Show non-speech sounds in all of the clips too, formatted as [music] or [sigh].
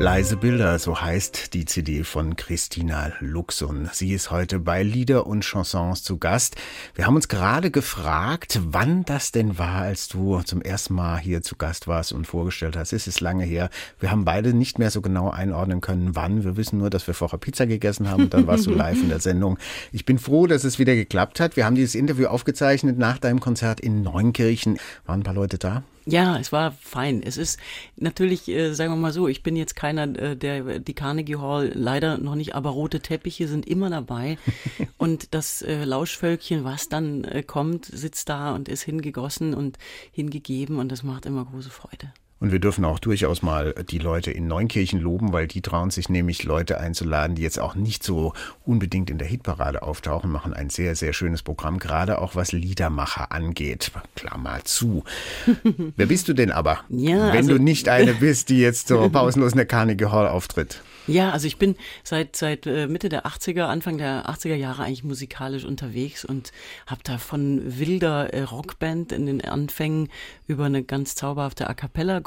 Leise Bilder, so heißt die CD von Christina Luxun. Sie ist heute bei Lieder und Chansons zu Gast. Wir haben uns gerade gefragt, wann das denn war, als du zum ersten Mal hier zu Gast warst und vorgestellt hast. Es ist lange her. Wir haben beide nicht mehr so genau einordnen können, wann. Wir wissen nur, dass wir vorher Pizza gegessen haben und dann warst du [laughs] live in der Sendung. Ich bin froh, dass es wieder geklappt hat. Wir haben dieses Interview aufgezeichnet nach deinem Konzert in Neunkirchen. Waren ein paar Leute da? Ja, es war fein. Es ist natürlich, äh, sagen wir mal so, ich bin jetzt keiner, äh, der die Carnegie Hall leider noch nicht, aber rote Teppiche sind immer dabei. [laughs] und das äh, Lauschvölkchen, was dann äh, kommt, sitzt da und ist hingegossen und hingegeben und das macht immer große Freude. Und wir dürfen auch durchaus mal die Leute in Neunkirchen loben, weil die trauen sich nämlich Leute einzuladen, die jetzt auch nicht so unbedingt in der Hitparade auftauchen, machen ein sehr, sehr schönes Programm, gerade auch was Liedermacher angeht. Klammer zu. [laughs] Wer bist du denn aber? Ja, wenn also, du nicht eine bist, die jetzt so [laughs] pausenlos in der Carnegie Hall auftritt? Ja, also ich bin seit, seit äh, Mitte der 80er, Anfang der 80er Jahre eigentlich musikalisch unterwegs und habe da von wilder äh, Rockband in den Anfängen über eine ganz zauberhafte A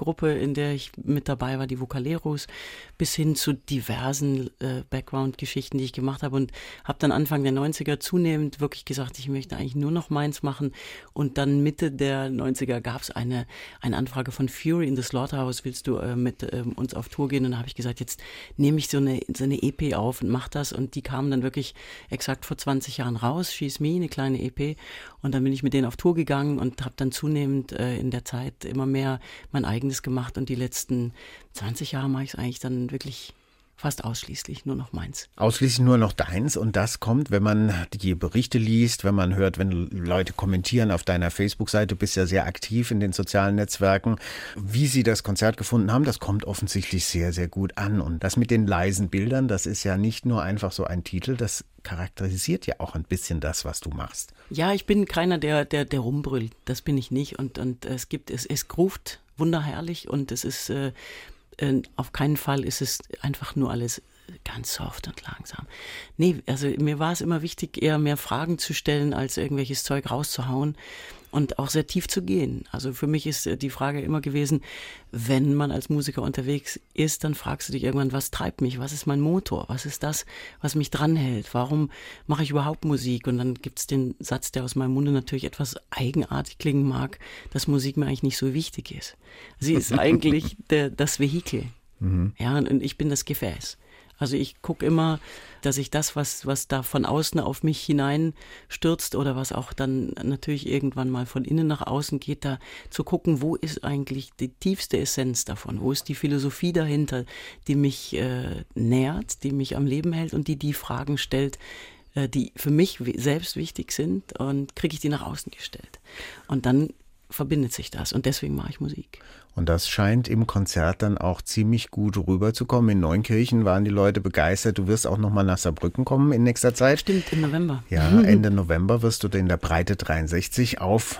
Cappella-Gruppe, in der ich mit dabei war, die Vocaleros, bis hin zu diversen äh, Background-Geschichten, die ich gemacht habe und habe dann Anfang der 90er zunehmend wirklich gesagt, ich möchte eigentlich nur noch meins machen. Und dann Mitte der 90er gab es eine, eine Anfrage von Fury in the Slaughterhouse, willst du äh, mit äh, uns auf Tour gehen? Und dann habe ich gesagt, jetzt nehme ich so eine, so eine EP auf und mache das. Und die kamen dann wirklich exakt vor 20 Jahren raus, She's Me, eine kleine EP und dann bin ich mit denen auf Tour gegangen und habe dann zunehmend äh, in der Zeit immer mehr mein eigenes gemacht und die letzten 20 Jahre mache ich es eigentlich dann wirklich fast ausschließlich nur noch meins. Ausschließlich nur noch deins und das kommt, wenn man die Berichte liest, wenn man hört, wenn Leute kommentieren auf deiner Facebook-Seite, du bist ja sehr aktiv in den sozialen Netzwerken, wie sie das Konzert gefunden haben, das kommt offensichtlich sehr, sehr gut an. Und das mit den leisen Bildern, das ist ja nicht nur einfach so ein Titel, das charakterisiert ja auch ein bisschen das, was du machst. Ja, ich bin keiner, der, der, der rumbrüllt. Das bin ich nicht. Und, und es gibt, es, es gruft wunderherrlich und es ist äh, äh, auf keinen Fall ist es einfach nur alles ganz soft und langsam. Nee, also mir war es immer wichtig, eher mehr Fragen zu stellen, als irgendwelches Zeug rauszuhauen und auch sehr tief zu gehen. Also für mich ist äh, die Frage immer gewesen, wenn man als Musiker unterwegs ist, dann fragst du dich irgendwann, was treibt mich? Was ist mein Motor? Was ist das, was mich dranhält? Warum mache ich überhaupt Musik? Und dann gibt es den Satz, der aus meinem Munde natürlich etwas eigenartig klingen mag, dass Musik mir eigentlich nicht so wichtig ist. Sie ist [laughs] eigentlich der, das Vehikel. Mhm. Ja, und ich bin das Gefäß. Also ich gucke immer, dass ich das, was, was da von außen auf mich hineinstürzt oder was auch dann natürlich irgendwann mal von innen nach außen geht, da zu gucken, wo ist eigentlich die tiefste Essenz davon? Wo ist die Philosophie dahinter, die mich äh, nährt, die mich am Leben hält und die die Fragen stellt, äh, die für mich selbst wichtig sind und kriege ich die nach außen gestellt. Und dann verbindet sich das und deswegen mache ich Musik. Und das scheint im Konzert dann auch ziemlich gut rüberzukommen. In Neunkirchen waren die Leute begeistert. Du wirst auch nochmal nach Saarbrücken kommen in nächster Zeit. Stimmt, im November. Ja, [laughs] Ende November wirst du in der Breite 63 auf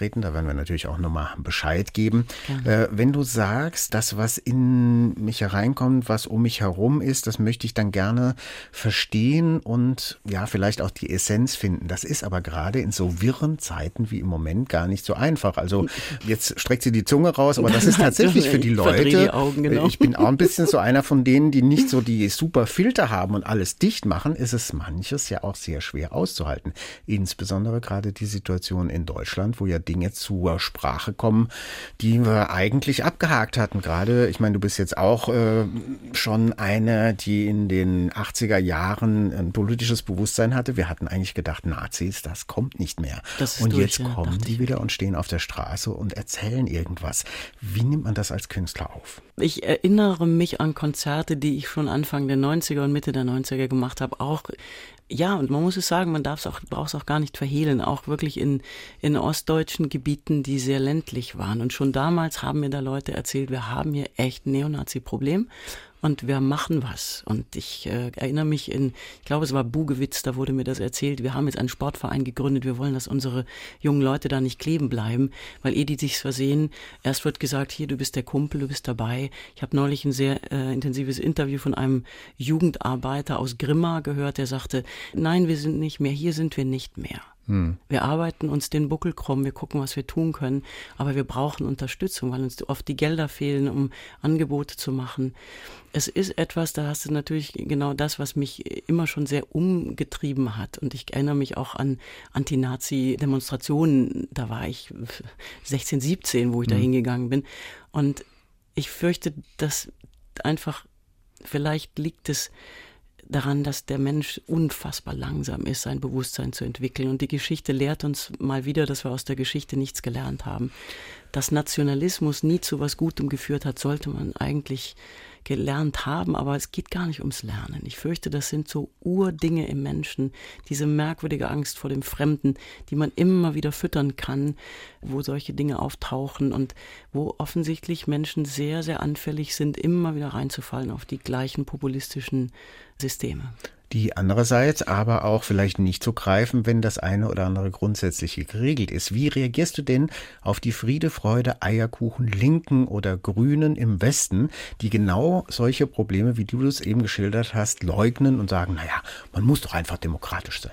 auftreten. Da werden wir natürlich auch nochmal Bescheid geben. Äh, wenn du sagst, das, was in mich hereinkommt, was um mich herum ist, das möchte ich dann gerne verstehen und ja, vielleicht auch die Essenz finden. Das ist aber gerade in so wirren Zeiten wie im Moment gar nicht so einfach. Also jetzt streckt sie die Zunge raus, aber das [laughs] ist tatsächlich für die Leute. Die Augen, genau. Ich bin auch ein bisschen so [laughs] einer von denen, die nicht so die super Filter haben und alles dicht machen, ist es manches ja auch sehr schwer auszuhalten. Insbesondere gerade die Situation in Deutschland, wo ja Dinge zur Sprache kommen, die wir eigentlich abgehakt hatten. Gerade, ich meine, du bist jetzt auch äh, schon eine, die in den 80er Jahren ein politisches Bewusstsein hatte. Wir hatten eigentlich gedacht, Nazis, das kommt nicht mehr. und durch, jetzt ja, kommen die wieder und stehen auf der Straße und erzählen irgendwas. Wie nimmt man das als Künstler auf? Ich erinnere mich an Konzerte, die ich schon Anfang der 90er und Mitte der 90er gemacht habe, auch ja, und man muss es sagen, man darf es auch, braucht es auch gar nicht verhehlen, auch wirklich in, in ostdeutschen Gebieten, die sehr ländlich waren. Und schon damals haben mir da Leute erzählt, wir haben hier echt ein Neonazi-Problem. Und wir machen was. Und ich äh, erinnere mich in, ich glaube, es war Bugewitz, da wurde mir das erzählt. Wir haben jetzt einen Sportverein gegründet. Wir wollen, dass unsere jungen Leute da nicht kleben bleiben, weil eh die sich versehen. Erst wird gesagt, hier, du bist der Kumpel, du bist dabei. Ich habe neulich ein sehr äh, intensives Interview von einem Jugendarbeiter aus Grimma gehört, der sagte, nein, wir sind nicht mehr, hier sind wir nicht mehr. Hm. Wir arbeiten uns den Buckel krumm, wir gucken, was wir tun können, aber wir brauchen Unterstützung, weil uns oft die Gelder fehlen, um Angebote zu machen. Es ist etwas, da hast du natürlich genau das, was mich immer schon sehr umgetrieben hat. Und ich erinnere mich auch an Anti-Nazi-Demonstrationen. Da war ich 16, 17, wo ich hm. da hingegangen bin. Und ich fürchte, dass einfach, vielleicht liegt es daran, dass der Mensch unfassbar langsam ist, sein Bewusstsein zu entwickeln. Und die Geschichte lehrt uns mal wieder, dass wir aus der Geschichte nichts gelernt haben. Dass Nationalismus nie zu was Gutem geführt hat, sollte man eigentlich gelernt haben, aber es geht gar nicht ums Lernen. Ich fürchte, das sind so Urdinge im Menschen, diese merkwürdige Angst vor dem Fremden, die man immer wieder füttern kann, wo solche Dinge auftauchen und wo offensichtlich Menschen sehr, sehr anfällig sind, immer wieder reinzufallen auf die gleichen populistischen Systeme die andererseits aber auch vielleicht nicht so greifen, wenn das eine oder andere grundsätzlich geregelt ist. Wie reagierst du denn auf die Friede, Freude, Eierkuchen Linken oder Grünen im Westen, die genau solche Probleme, wie du es eben geschildert hast, leugnen und sagen, naja, man muss doch einfach demokratisch sein?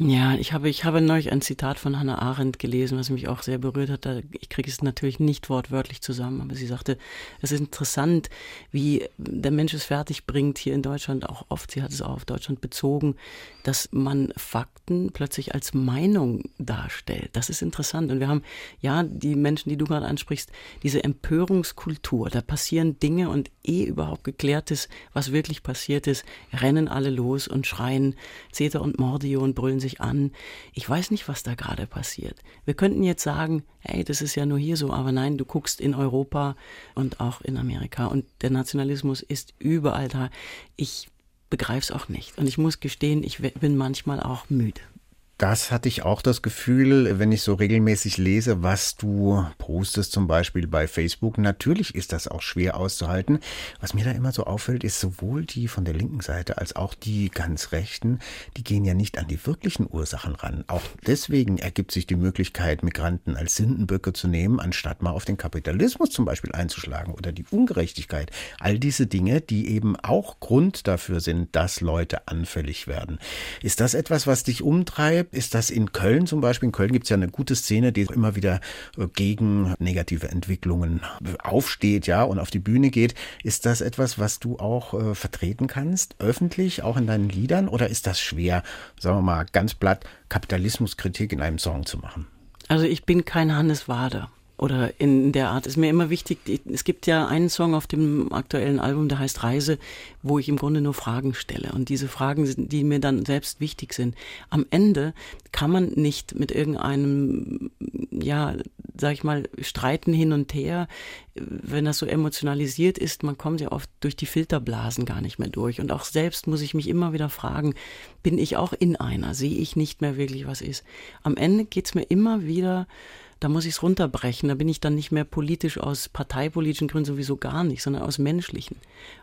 Ja, ich habe, ich habe neulich ein Zitat von Hannah Arendt gelesen, was mich auch sehr berührt hat. Ich kriege es natürlich nicht wortwörtlich zusammen, aber sie sagte, es ist interessant, wie der Mensch es fertig bringt, hier in Deutschland auch oft, sie hat es auch auf Deutschland bezogen, dass man Fakten plötzlich als Meinung darstellt. Das ist interessant. Und wir haben, ja, die Menschen, die du gerade ansprichst, diese Empörungskultur, da passieren Dinge und eh überhaupt geklärt ist, was wirklich passiert ist, rennen alle los und schreien Zeter und Mordio und brüllen sich sich an. Ich weiß nicht, was da gerade passiert. Wir könnten jetzt sagen, hey, das ist ja nur hier so, aber nein, du guckst in Europa und auch in Amerika und der Nationalismus ist überall da. Ich begreife es auch nicht. Und ich muss gestehen, ich bin manchmal auch müde. Das hatte ich auch das Gefühl, wenn ich so regelmäßig lese, was du postest, zum Beispiel bei Facebook. Natürlich ist das auch schwer auszuhalten. Was mir da immer so auffällt, ist sowohl die von der linken Seite als auch die ganz rechten, die gehen ja nicht an die wirklichen Ursachen ran. Auch deswegen ergibt sich die Möglichkeit, Migranten als Sündenböcke zu nehmen, anstatt mal auf den Kapitalismus zum Beispiel einzuschlagen oder die Ungerechtigkeit. All diese Dinge, die eben auch Grund dafür sind, dass Leute anfällig werden. Ist das etwas, was dich umtreibt? Ist das in Köln zum Beispiel. In Köln gibt es ja eine gute Szene, die immer wieder äh, gegen negative Entwicklungen aufsteht, ja, und auf die Bühne geht. Ist das etwas, was du auch äh, vertreten kannst, öffentlich, auch in deinen Liedern? Oder ist das schwer, sagen wir mal ganz platt, Kapitalismuskritik in einem Song zu machen? Also ich bin kein Hannes Wader oder in der Art. Ist mir immer wichtig, es gibt ja einen Song auf dem aktuellen Album, der heißt Reise, wo ich im Grunde nur Fragen stelle. Und diese Fragen die mir dann selbst wichtig sind. Am Ende kann man nicht mit irgendeinem, ja, sag ich mal, streiten hin und her, wenn das so emotionalisiert ist, man kommt ja oft durch die Filterblasen gar nicht mehr durch. Und auch selbst muss ich mich immer wieder fragen, bin ich auch in einer, sehe ich nicht mehr wirklich, was ist. Am Ende geht's mir immer wieder da muss ich es runterbrechen. Da bin ich dann nicht mehr politisch aus parteipolitischen Gründen sowieso gar nicht, sondern aus menschlichen.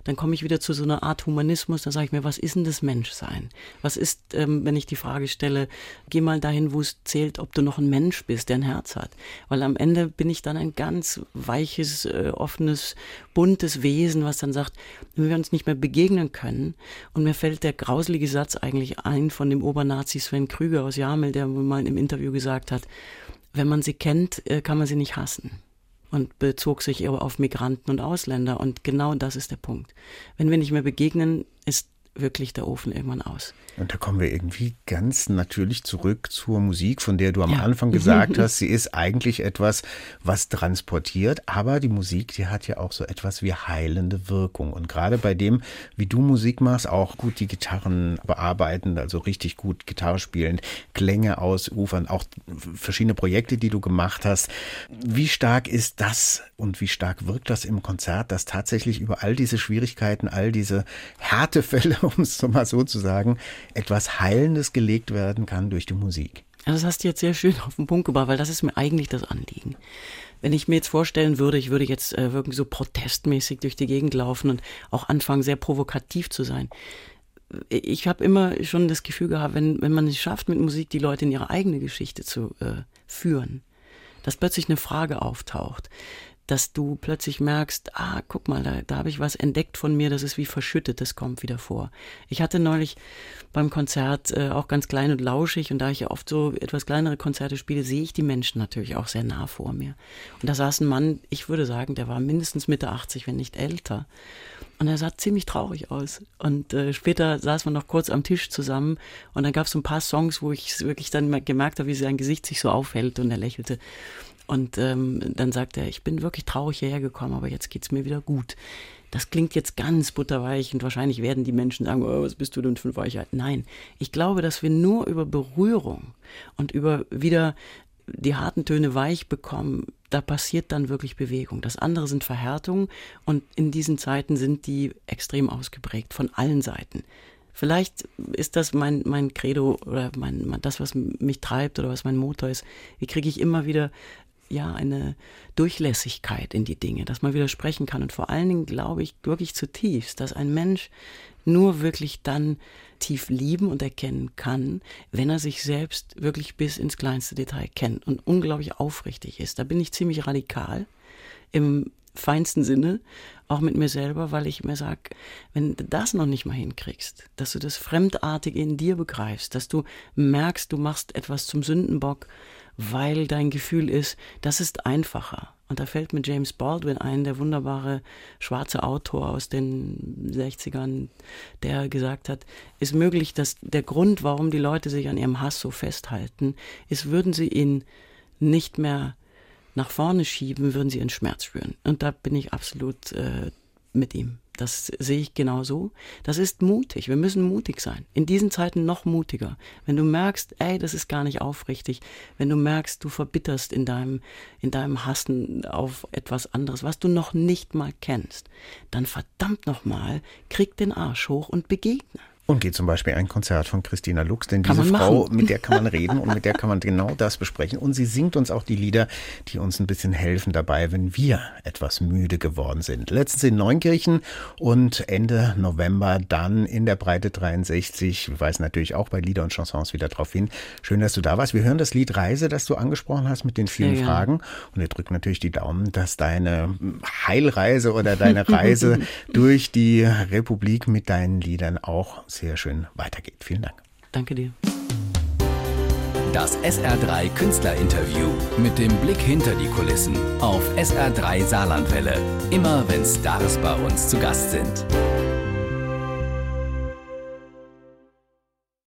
Dann komme ich wieder zu so einer Art Humanismus, da sage ich mir, was ist denn das Menschsein? Was ist, ähm, wenn ich die Frage stelle, geh mal dahin, wo es zählt, ob du noch ein Mensch bist, der ein Herz hat. Weil am Ende bin ich dann ein ganz weiches, äh, offenes, buntes Wesen, was dann sagt, wenn wir uns nicht mehr begegnen können, und mir fällt der grauselige Satz eigentlich ein von dem Obernazi Sven Krüger aus Jamel, der mal im Interview gesagt hat, wenn man sie kennt, äh, kann man sie nicht hassen. Und bezog sich eher auf Migranten und Ausländer. Und genau das ist der Punkt. Wenn wir nicht mehr begegnen, ist wirklich der Ofen irgendwann aus. Und da kommen wir irgendwie ganz natürlich zurück zur Musik, von der du am ja. Anfang gesagt hast, sie ist eigentlich etwas, was transportiert, aber die Musik, die hat ja auch so etwas wie heilende Wirkung. Und gerade bei dem, wie du Musik machst, auch gut die Gitarren bearbeiten, also richtig gut Gitarre spielen, Klänge ausufern, auch verschiedene Projekte, die du gemacht hast. Wie stark ist das und wie stark wirkt das im Konzert, dass tatsächlich über all diese Schwierigkeiten, all diese Härtefälle, um es mal so zu sagen, etwas Heilendes gelegt werden kann durch die Musik. Das hast du jetzt sehr schön auf den Punkt gebracht, weil das ist mir eigentlich das Anliegen. wenn ich mir jetzt vorstellen würde, ich würde jetzt äh, wirklich so protestmäßig durch die Gegend laufen und auch anfangen, sehr provokativ zu sein. Ich habe immer schon das Gefühl gehabt, wenn, wenn man es schafft, mit Musik die Leute in ihre eigene Geschichte zu äh, führen, dass plötzlich eine Frage auftaucht, dass du plötzlich merkst, ah, guck mal, da, da habe ich was entdeckt von mir, das ist wie verschüttet, das kommt wieder vor. Ich hatte neulich beim Konzert äh, auch ganz klein und lauschig und da ich ja oft so etwas kleinere Konzerte spiele, sehe ich die Menschen natürlich auch sehr nah vor mir. Und da saß ein Mann, ich würde sagen, der war mindestens Mitte 80, wenn nicht älter. Und er sah ziemlich traurig aus. Und äh, später saß man noch kurz am Tisch zusammen und dann gab es so ein paar Songs, wo ich wirklich dann gemerkt habe, wie sein Gesicht sich so aufhält und er lächelte. Und ähm, dann sagt er, ich bin wirklich traurig hierher gekommen, aber jetzt geht's mir wieder gut. Das klingt jetzt ganz butterweich und wahrscheinlich werden die Menschen sagen, oh, was bist du denn für ein Weichheit? Nein, ich glaube, dass wir nur über Berührung und über wieder die harten Töne weich bekommen, da passiert dann wirklich Bewegung. Das andere sind Verhärtungen und in diesen Zeiten sind die extrem ausgeprägt von allen Seiten. Vielleicht ist das mein, mein Credo oder mein, das, was mich treibt oder was mein Motor ist. Wie kriege ich immer wieder ja eine Durchlässigkeit in die Dinge, dass man wieder sprechen kann. Und vor allen Dingen glaube ich wirklich zutiefst, dass ein Mensch nur wirklich dann tief lieben und erkennen kann, wenn er sich selbst wirklich bis ins kleinste Detail kennt und unglaublich aufrichtig ist. Da bin ich ziemlich radikal im feinsten Sinne, auch mit mir selber, weil ich mir sage, wenn du das noch nicht mal hinkriegst, dass du das Fremdartige in dir begreifst, dass du merkst, du machst etwas zum Sündenbock, weil dein Gefühl ist, das ist einfacher. Und da fällt mir James Baldwin ein, der wunderbare schwarze Autor aus den 60ern, der gesagt hat, ist möglich, dass der Grund, warum die Leute sich an ihrem Hass so festhalten, ist, würden sie ihn nicht mehr nach vorne schieben, würden sie ihren Schmerz spüren. Und da bin ich absolut äh, mit ihm. Das sehe ich genauso. Das ist mutig. Wir müssen mutig sein. In diesen Zeiten noch mutiger. Wenn du merkst, ey, das ist gar nicht aufrichtig. Wenn du merkst, du verbitterst in deinem, in deinem Hassen auf etwas anderes, was du noch nicht mal kennst, dann verdammt nochmal, krieg den Arsch hoch und begegne. Und geht zum Beispiel ein Konzert von Christina Lux, denn diese Frau, machen. mit der kann man [laughs] reden und mit der kann man genau das besprechen. Und sie singt uns auch die Lieder, die uns ein bisschen helfen dabei, wenn wir etwas müde geworden sind. Letztens in Neunkirchen und Ende November dann in der Breite 63. Wir weisen natürlich auch bei Lieder und Chansons wieder drauf hin. Schön, dass du da warst. Wir hören das Lied Reise, das du angesprochen hast mit den vielen ja, Fragen. Und wir drücken natürlich die Daumen, dass deine Heilreise oder deine Reise [laughs] durch die Republik mit deinen Liedern auch sehr schön weitergeht. Vielen Dank. Danke dir. Das SR3 Künstlerinterview mit dem Blick hinter die Kulissen auf SR3 Saarlandwelle. Immer wenn Stars bei uns zu Gast sind.